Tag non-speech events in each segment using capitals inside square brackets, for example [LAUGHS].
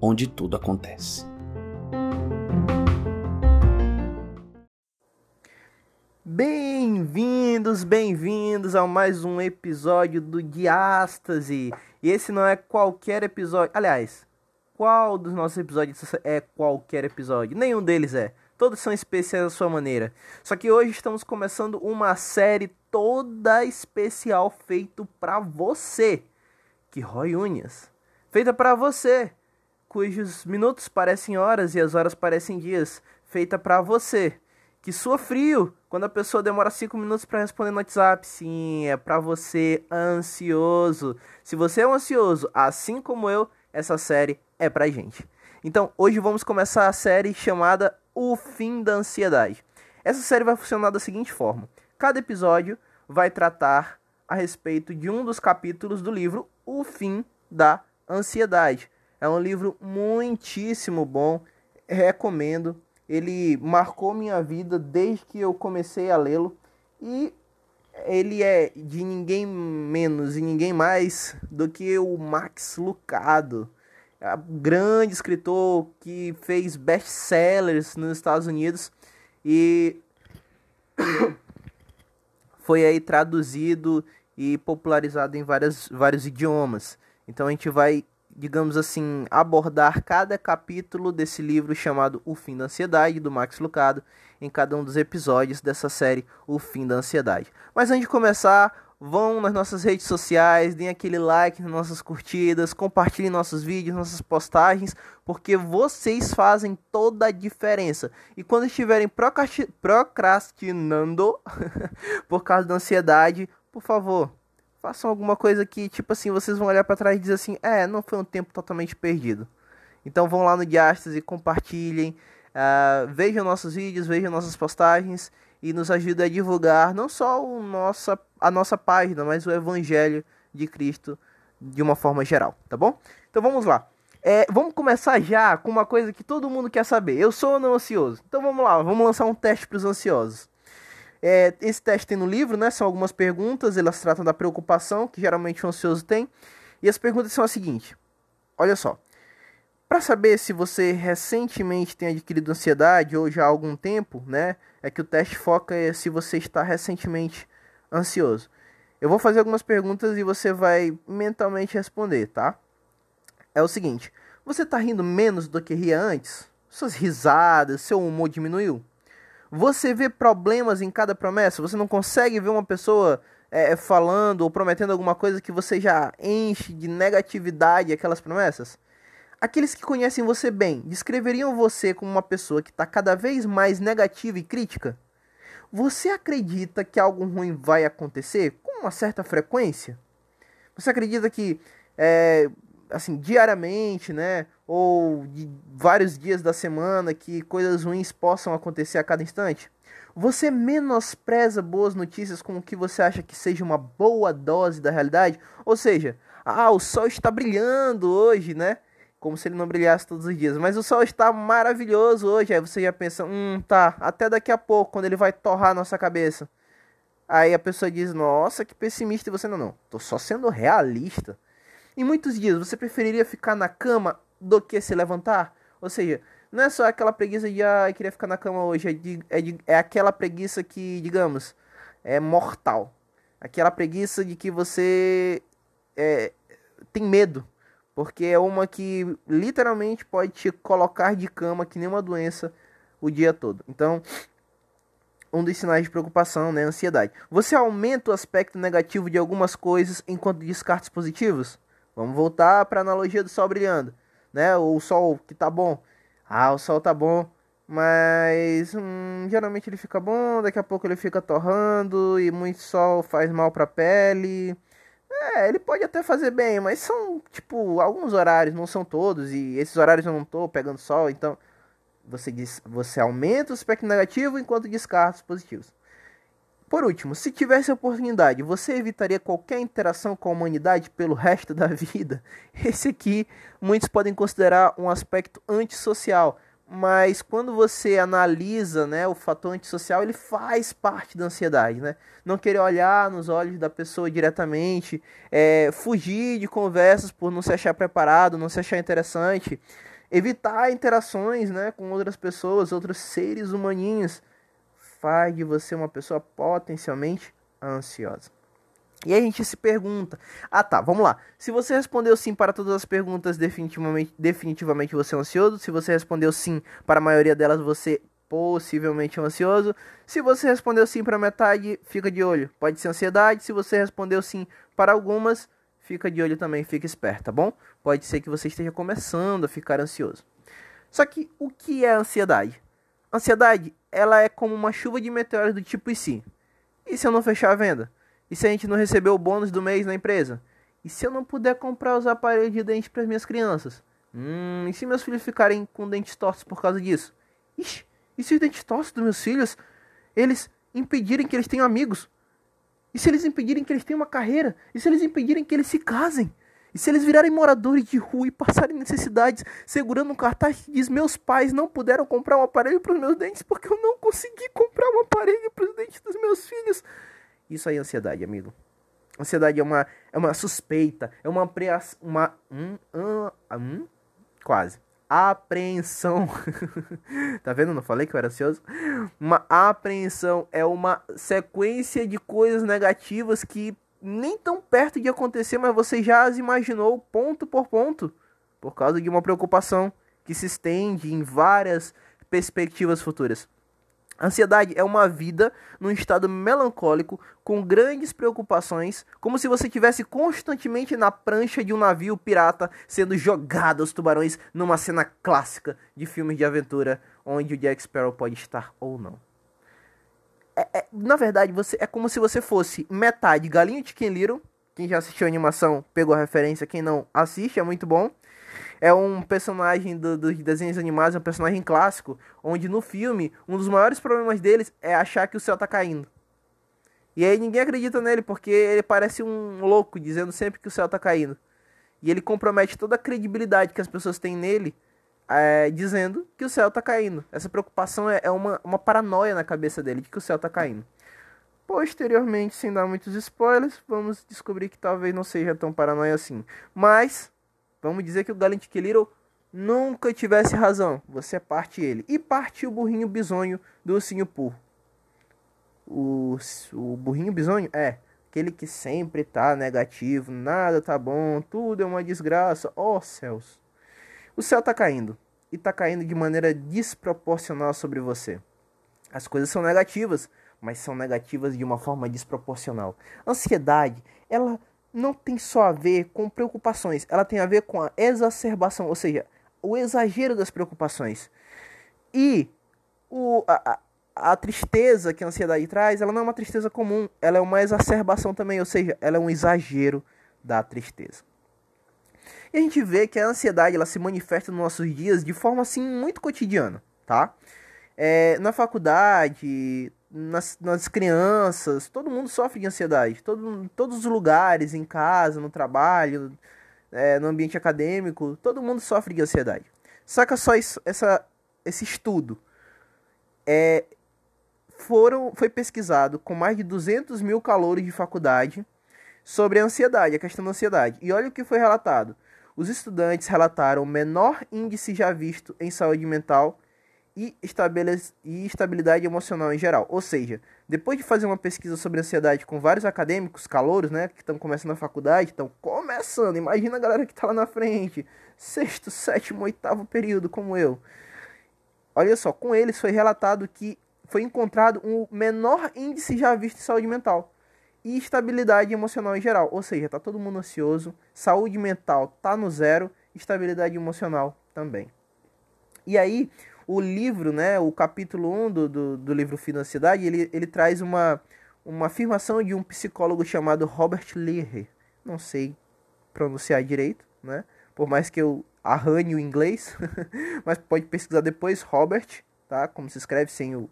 onde tudo acontece. Bem-vindos, bem-vindos a mais um episódio do Diástase. E esse não é qualquer episódio. Aliás, qual dos nossos episódios é qualquer episódio? Nenhum deles é. Todos são especiais à sua maneira. Só que hoje estamos começando uma série toda especial feito para você, que rói unhas. Feita para você, cujos minutos parecem horas e as horas parecem dias. Feita para você, que sua frio quando a pessoa demora 5 minutos para responder no WhatsApp. Sim, é para você ansioso. Se você é um ansioso, assim como eu, essa série é pra gente. Então, hoje vamos começar a série chamada O Fim da Ansiedade. Essa série vai funcionar da seguinte forma: cada episódio vai tratar a respeito de um dos capítulos do livro O Fim da Ansiedade. É um livro muitíssimo bom, recomendo. Ele marcou minha vida desde que eu comecei a lê-lo e ele é de ninguém menos e ninguém mais do que o Max Lucado grande escritor que fez best-sellers nos Estados Unidos e [COUGHS] foi aí traduzido e popularizado em várias, vários idiomas. Então a gente vai, digamos assim, abordar cada capítulo desse livro chamado O Fim da Ansiedade, do Max Lucado, em cada um dos episódios dessa série O Fim da Ansiedade. Mas antes de começar, Vão nas nossas redes sociais, deem aquele like nas nossas curtidas, compartilhem nossos vídeos, nossas postagens, porque vocês fazem toda a diferença. E quando estiverem procrastinando [LAUGHS] por causa da ansiedade, por favor, façam alguma coisa que, tipo assim, vocês vão olhar para trás e dizer assim: é, não foi um tempo totalmente perdido. Então vão lá no Diastas e compartilhem, uh, vejam nossos vídeos, vejam nossas postagens e nos ajuda a divulgar não só o nossa, a nossa página, mas o Evangelho de Cristo de uma forma geral, tá bom? Então vamos lá. É, vamos começar já com uma coisa que todo mundo quer saber. Eu sou ou não ansioso? Então vamos lá, vamos lançar um teste para os ansiosos. É, esse teste tem no livro, né? São algumas perguntas, elas tratam da preocupação que geralmente o ansioso tem. E as perguntas são as seguintes: olha só. Para saber se você recentemente tem adquirido ansiedade ou já há algum tempo, né? É que o teste foca se você está recentemente ansioso. Eu vou fazer algumas perguntas e você vai mentalmente responder, tá? É o seguinte: você está rindo menos do que ria antes? Suas risadas, seu humor diminuiu? Você vê problemas em cada promessa? Você não consegue ver uma pessoa é, falando ou prometendo alguma coisa que você já enche de negatividade aquelas promessas? Aqueles que conhecem você bem descreveriam você como uma pessoa que está cada vez mais negativa e crítica? Você acredita que algo ruim vai acontecer com uma certa frequência? Você acredita que, é, assim, diariamente, né, ou de vários dias da semana, que coisas ruins possam acontecer a cada instante? Você menospreza boas notícias como que você acha que seja uma boa dose da realidade? Ou seja, ah, o sol está brilhando hoje, né? como se ele não brilhasse todos os dias. Mas o sol está maravilhoso hoje. Aí você já pensa, hum, tá, até daqui a pouco, quando ele vai torrar nossa cabeça. Aí a pessoa diz, nossa, que pessimista. E você, não, não, tô só sendo realista. Em muitos dias, você preferiria ficar na cama do que se levantar? Ou seja, não é só aquela preguiça de, ah, queria ficar na cama hoje. É, de, é, de, é aquela preguiça que, digamos, é mortal. Aquela preguiça de que você é, tem medo porque é uma que literalmente pode te colocar de cama que nem uma doença o dia todo. Então, um dos sinais de preocupação, né, ansiedade. Você aumenta o aspecto negativo de algumas coisas enquanto descarta os positivos? Vamos voltar para a analogia do sol brilhando, né? O sol que tá bom. Ah, o sol tá bom, mas hum, geralmente ele fica bom, daqui a pouco ele fica torrando e muito sol faz mal para a pele É, ele pode até fazer bem, mas são, tipo, alguns horários, não são todos, e esses horários eu não tô pegando sol, então você, você aumenta o espectro negativo enquanto descarta os positivos. Por último, se tivesse oportunidade, você evitaria qualquer interação com a humanidade pelo resto da [LAUGHS] vida? Esse aqui muitos podem considerar um aspecto antissocial, mas quando você analisa né, o fator antissocial, ele faz parte da ansiedade. Né? Não querer olhar nos olhos da pessoa diretamente, é, fugir de conversas por não se achar preparado, não se achar interessante, evitar interações né, com outras pessoas, outros seres humaninhos faz de você uma pessoa potencialmente ansiosa. E a gente se pergunta: ah tá, vamos lá. Se você respondeu sim para todas as perguntas, definitivamente, definitivamente você é ansioso. Se você respondeu sim para a maioria delas, você possivelmente é ansioso. Se você respondeu sim para metade, fica de olho, pode ser ansiedade. Se você respondeu sim para algumas, fica de olho também, fica esperto, tá bom? Pode ser que você esteja começando a ficar ansioso. Só que o que é ansiedade? Ansiedade, ela é como uma chuva de meteoros do tipo e se? E se eu não fechar a venda? E se a gente não receber o bônus do mês na empresa? E se eu não puder comprar os aparelhos de dente para minhas crianças? Hum, e se meus filhos ficarem com dentes tortos por causa disso? Ixi, e se os dentes tortos dos meus filhos, eles impedirem que eles tenham amigos? E se eles impedirem que eles tenham uma carreira? E se eles impedirem que eles se casem? E se eles virarem moradores de rua e passarem necessidades, segurando um cartaz que diz: Meus pais não puderam comprar um aparelho para os meus dentes porque eu não consegui comprar um aparelho para os dentes dos meus filhos. Isso aí é ansiedade, amigo. Ansiedade é uma, é uma suspeita, é uma apreensão. Uma, hum, hum, hum, quase. Apreensão. [LAUGHS] tá vendo? Não falei que eu era ansioso? Uma apreensão é uma sequência de coisas negativas que nem tão perto de acontecer, mas você já as imaginou ponto por ponto, por causa de uma preocupação que se estende em várias perspectivas futuras. ansiedade é uma vida num estado melancólico, com grandes preocupações, como se você estivesse constantemente na prancha de um navio pirata sendo jogado aos tubarões numa cena clássica de filmes de aventura, onde o Jack Sparrow pode estar ou não. É, é, na verdade, você é como se você fosse metade galinho de Ken Little. Quem já assistiu a animação pegou a referência, quem não assiste, é muito bom. É um personagem dos do desenhos animados, é um personagem clássico, onde no filme, um dos maiores problemas deles é achar que o céu tá caindo. E aí ninguém acredita nele, porque ele parece um louco, dizendo sempre que o céu tá caindo. E ele compromete toda a credibilidade que as pessoas têm nele é, dizendo que o céu está caindo. Essa preocupação é, é, uma, uma paranoia na cabeça dele de que o céu está caindo. Posteriormente, sem dar muitos spoilers, vamos descobrir que talvez não seja tão paranoia assim. Mas, vamos dizer que o Gallant Little nunca tivesse razão. Você parte ele. E parte o burrinho bisonho do ursinho Pooh. O, o burrinho bisonho é aquele que sempre tá negativo, nada tá bom, tudo é uma desgraça. Oh, céus. O céu está caindo e está caindo de maneira desproporcional sobre você. As coisas são negativas, mas são negativas de uma forma desproporcional. Ansiedade, ela não tem só a ver com preocupações, ela tem a ver com a exacerbação, ou seja, o exagero das preocupações. E o, a, a, tristeza que a ansiedade traz, ela não é uma tristeza comum, ela é uma exacerbação também, ou seja, ela é um exagero da tristeza. E a gente vê que a ansiedade ela se manifesta nos nossos dias de forma assim muito cotidiana, tá? É, na faculdade, nas, nas crianças, todo mundo sofre de ansiedade. Todo, todos os lugares, em casa, no trabalho, é, no ambiente acadêmico, todo mundo sofre de ansiedade. Saca só isso, essa, esse estudo. É, foram, foi pesquisado com mais de 200 mil calores de faculdade sobre a ansiedade, a questão da ansiedade. E olha o que foi relatado os estudantes relataram o menor índice já visto em saúde mental e, estabilidade emocional em geral. Ou seja, depois de fazer uma pesquisa sobre ansiedade com vários acadêmicos, calouros, né, que estão começando a faculdade, estão começando, imagina a galera que está lá na frente, sexto, sétimo, oitavo período, como eu. Olha só, com eles foi relatado que foi encontrado o um menor índice já visto em saúde mental e estabilidade emocional em geral. Ou seja, tá todo mundo ansioso, saúde mental tá no zero, estabilidade emocional também. E aí, o livro, né, o capítulo 1 do, do, do livro Financidade, ele, ele traz uma, uma afirmação de um psicólogo chamado Robert Leahy. não sei pronunciar direito, né? Por mais que eu arranhe o inglês, [LAUGHS] mas pode pesquisar depois Robert, tá? Como se escreve sem o,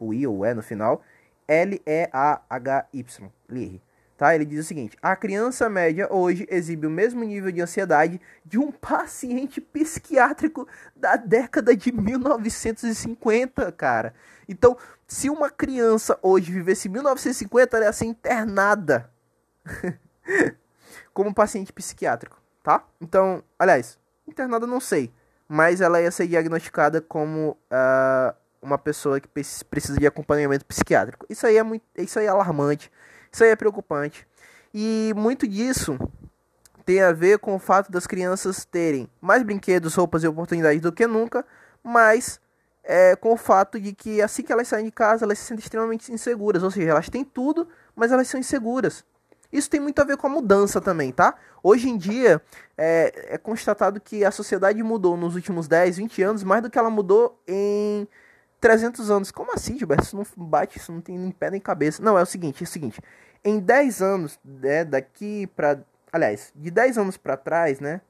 o I ou o E no final. L-E-A-H-Y. Leary. Tá? Ele diz o seguinte: a criança média hoje exibe o mesmo nível de ansiedade de um paciente psiquiátrico da década de 1950, cara. Então, se uma criança hoje vivesse 1950, ela ia ser internada [LAUGHS] como paciente psiquiátrico, tá? Então, aliás, internada não sei, mas ela ia ser diagnosticada como uh, uma pessoa que precisa de acompanhamento psiquiátrico. Isso aí é muito, isso aí é alarmante, isso aí é preocupante. E muito disso tem a ver com o fato das crianças terem mais brinquedos, roupas e oportunidades do que nunca, mas é, com o fato de que assim que elas saem de casa, elas se sentem extremamente inseguras. Ou seja, elas têm tudo, mas elas são inseguras. Isso tem muito a ver com a mudança também, tá? Hoje em dia, é, é constatado que a sociedade mudou nos últimos 10, 20 anos mais do que ela mudou em 300 anos. Como assim, Gilberto? Isso não bate, isso não tem nem pé nem cabeça. Não, é o seguinte, é o seguinte. Em 10 anos, né, daqui para, aliás, de 10 anos para trás, né,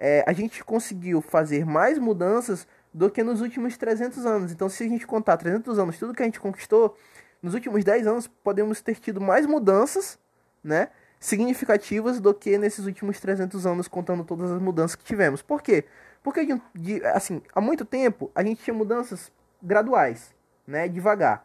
é, a gente conseguiu fazer mais mudanças do que nos últimos 300 anos. Então, se a gente contar 300 anos, tudo que a gente conquistou, nos últimos 10 anos podemos ter tido mais mudanças, né, significativas do que nesses últimos 300 anos, contando todas as mudanças que tivemos. Por quê? Porque, de, assim, há muito tempo a gente tinha mudanças graduais, né, devagar.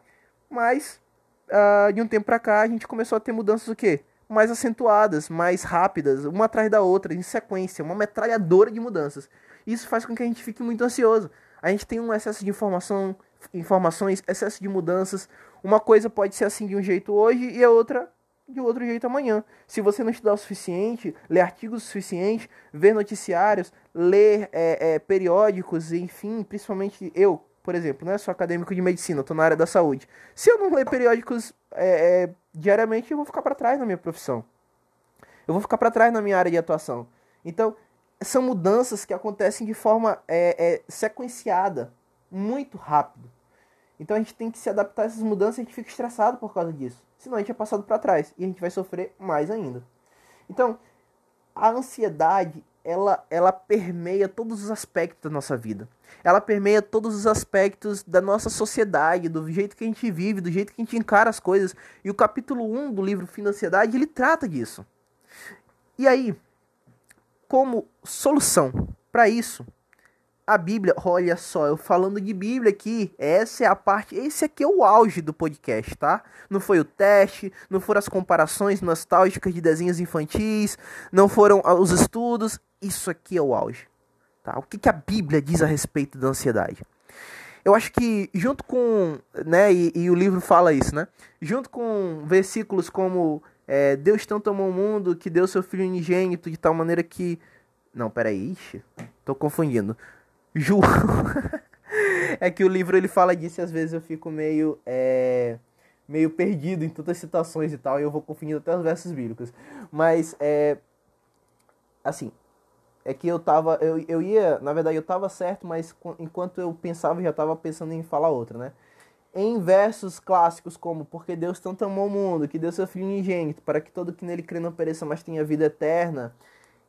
Mas, uh, de um tempo para cá, a gente começou a ter mudanças o quê? Mais acentuadas, mais rápidas, uma atrás da outra, em sequência, uma metralhadora de mudanças. Isso faz com que a gente fique muito ansioso. A gente tem um excesso de informação, informações, excesso de mudanças. Uma coisa pode ser assim de um jeito hoje e a outra de outro jeito amanhã. Se você não estudar o suficiente, ler artigos o suficiente, ver noticiários, ler é, é, periódicos, enfim, principalmente eu, por exemplo, né, sou acadêmico de medicina, estou na área da saúde. Se eu não ler periódicos é, é diariamente, eu vou ficar para trás na minha profissão. Eu vou ficar para trás na minha área de atuação. Então, são mudanças que acontecem de forma é, é, sequenciada, muito rápido. Então a gente tem que se adaptar a essas mudanças e a gente fica estressado por causa disso. Senão a gente é passado para trás e a gente vai sofrer mais ainda. Então, a ansiedade, ela, ela permeia todos os aspectos da nossa vida. Ela permeia todos os aspectos da nossa sociedade, do jeito que a gente vive, do jeito que a gente encara as coisas. E o capítulo 1 do livro Fim da Ansiedade, ele trata disso. E aí, como solução para isso, a Bíblia, olha só, eu falando de Bíblia aqui, essa é a parte, esse aqui é o auge do podcast, tá? Não foi o teste, não foram as comparações nostálgicas de desenhos infantis, não foram os estudos, isso aqui é o auge, tá? O que, que a Bíblia diz a respeito da ansiedade? Eu acho que junto com, né, e, e o livro fala isso, né? Junto com versículos como é, Deus tanto amou o mundo que deu seu filho unigênito de tal maneira que. Não, peraí, ixi, tô confundindo. Ju. [LAUGHS] é que o livro ele fala disso e às vezes eu fico meio. É, meio perdido em tantas citações e tal, e eu vou confundindo até os versos bíblicos. Mas, é. Assim, é que eu tava. Eu, eu ia. Na verdade, eu tava certo, mas enquanto eu pensava, já tava pensando em falar outra, né? em versos clássicos como Porque Deus tanto amou o mundo, que deu seu Filho unigênito, para que todo que nele crê não pereça, mas tenha vida eterna.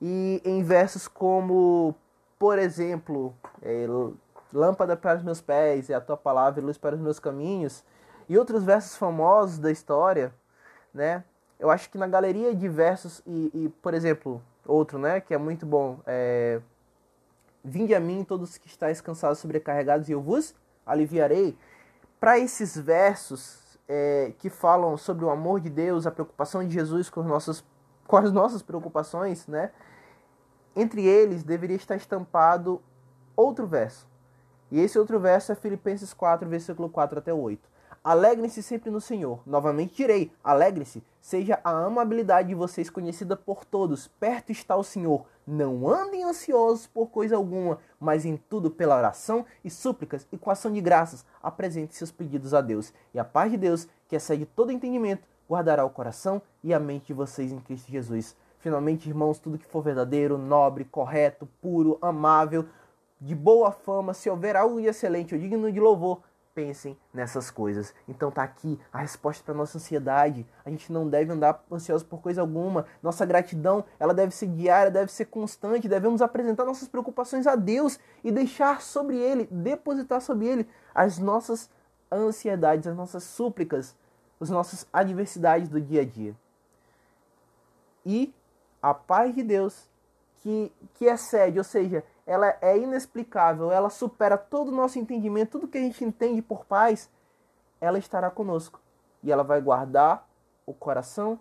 E em versos como, por exemplo, é, Lâmpada para os meus pés e a tua palavra luz para os meus caminhos. E outros versos famosos da história, né? Eu acho que na galeria de versos e, e por exemplo, outro, né, que é muito bom, é Vinde a mim todos que estáis cansados sobrecarregados e eu vos aliviarei para esses versos é, que falam sobre o amor de Deus, a preocupação de Jesus com, nossas, com as nossas preocupações, né? Entre eles deveria estar estampado outro verso. E esse outro verso é Filipenses 4, versículo 4 até 8. Alegrem-se sempre no Senhor. Novamente direi: alegre-se. Seja a amabilidade de vocês conhecida por todos. Perto está o Senhor. Não andem ansiosos por coisa alguma, mas em tudo pela oração e súplicas e com ação de graças apresente seus pedidos a Deus. E a paz de Deus, que excede todo entendimento, guardará o coração e a mente de vocês em Cristo Jesus. Finalmente, irmãos, tudo que for verdadeiro, nobre, correto, puro, amável, de boa fama, se houver algo de excelente ou digno de louvor, pensem nessas coisas. Então tá aqui a resposta para nossa ansiedade. A gente não deve andar ansioso por coisa alguma. Nossa gratidão, ela deve ser diária, deve ser constante. Devemos apresentar nossas preocupações a Deus e deixar sobre ele, depositar sobre ele as nossas ansiedades, as nossas súplicas, as nossas adversidades do dia a dia. E a paz de Deus que que excede, ou seja, ela é inexplicável, ela supera todo o nosso entendimento, tudo que a gente entende por paz, ela estará conosco. E ela vai guardar o coração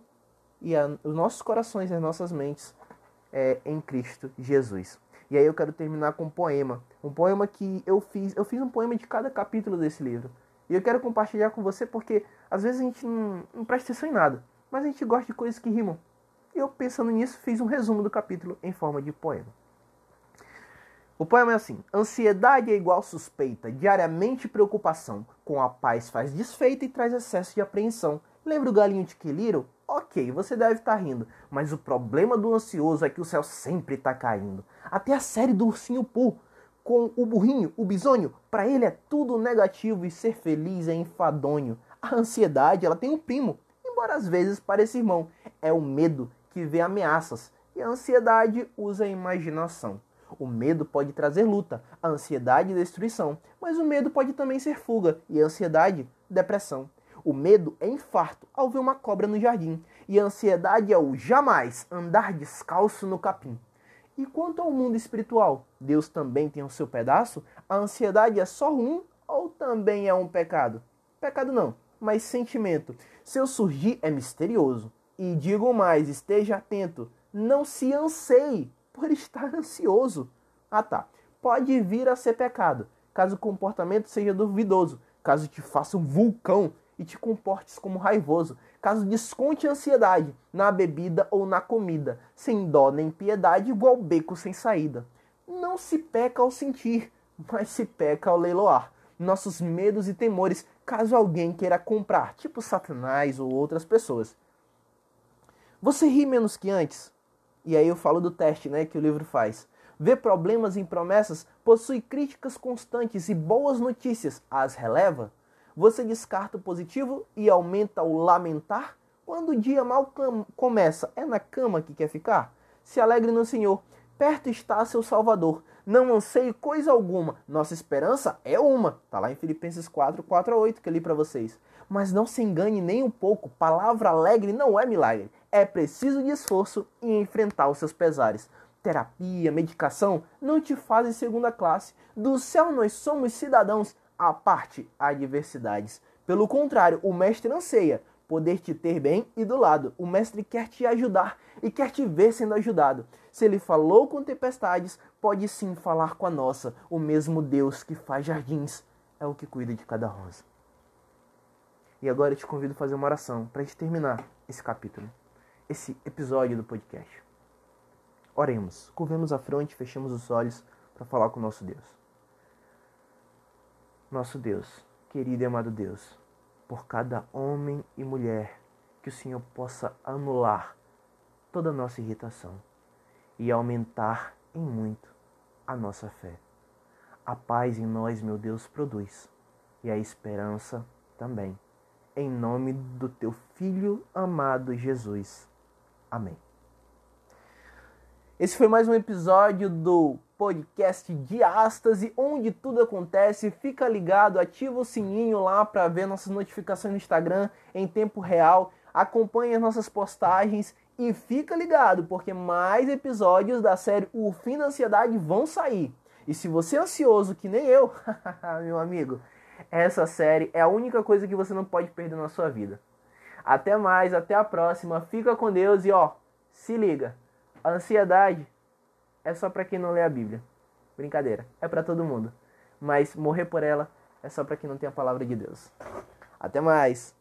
e a, os nossos corações e as nossas mentes é, em Cristo Jesus. E aí eu quero terminar com um poema. Um poema que eu fiz. Eu fiz um poema de cada capítulo desse livro. E eu quero compartilhar com você porque às vezes a gente não, não presta atenção em nada. Mas a gente gosta de coisas que rimam. E eu pensando nisso fiz um resumo do capítulo em forma de poema. O poema é assim: Ansiedade é igual suspeita, diariamente preocupação. Com a paz faz desfeita e traz excesso de apreensão. Lembra o galinho de Queliro? Ok, você deve estar tá rindo, mas o problema do ansioso é que o céu sempre está caindo. Até a série do Ursinho Pooh, com o burrinho, o bisonho, para ele é tudo negativo e ser feliz é enfadonho. A ansiedade, ela tem um primo, embora às vezes pareça irmão. É o medo que vê ameaças e a ansiedade usa a imaginação. O medo pode trazer luta, a ansiedade destruição, mas o medo pode também ser fuga e a ansiedade depressão. O medo é infarto ao ver uma cobra no jardim e a ansiedade é o jamais andar descalço no capim. E quanto ao mundo espiritual, Deus também tem o seu pedaço? A ansiedade é só um ou também é um pecado? Pecado não, mas sentimento. Seu surgir é misterioso. E digo mais, esteja atento, não se anseie por estar ansioso. Ah tá, pode vir a ser pecado, caso o comportamento seja duvidoso, caso te faça um vulcão e te comportes como raivoso, caso desconte a ansiedade na bebida ou na comida, sem dó nem piedade, igual beco sem saída. Não se peca ao sentir, mas se peca ao leiloar nossos medos e temores, caso alguém queira comprar, tipo Satanás ou outras pessoas. Você ri menos que antes? E aí eu falo do teste né, que o livro faz. Vê problemas em promessas, possui críticas constantes e boas notícias, as releva? Você descarta o positivo e aumenta o lamentar? Quando o dia mal começa, é na cama que quer ficar? Se alegre no Senhor, perto está seu Salvador. Não anseie coisa alguma, nossa esperança é uma. Está lá em Filipenses 4, 4 a 8 que eu li para vocês. Mas não se engane nem um pouco, palavra alegre não é milagre é preciso de esforço e enfrentar os seus pesares. Terapia, medicação não te fazem segunda classe. Do céu nós somos cidadãos, à parte adversidades. Pelo contrário, o mestre anseia poder te ter bem e do lado. O mestre quer te ajudar e quer te ver sendo ajudado. Se ele falou com tempestades, pode sim falar com a nossa. O mesmo Deus que faz jardins é o que cuida de cada rosa. E agora eu te convido a fazer uma oração para gente terminar esse capítulo esse episódio do podcast. Oremos, curvemos a fronte, fechemos os olhos para falar com o nosso Deus. Nosso Deus, querido e amado Deus, por cada homem e mulher, que o Senhor possa anular toda a nossa irritação e aumentar em muito a nossa fé. A paz em nós, meu Deus, produz, e a esperança também. Em nome do teu Filho amado Jesus. Amém. Esse foi mais um episódio do podcast Diástase, onde tudo acontece. Fica ligado, ativa o sininho lá para ver nossas notificações no Instagram em tempo real. Acompanhe as nossas postagens e fica ligado, porque mais episódios da série O Fim da Ansiedade vão sair. E se você é ansioso, que nem eu, [LAUGHS] meu amigo, essa série é a única coisa que você não pode perder na sua vida. Até mais, até a próxima. Fica com Deus e ó, se liga. A ansiedade é só para quem não lê a Bíblia. Brincadeira, é para todo mundo. Mas morrer por ela é só para quem não tem a palavra de Deus. Até mais.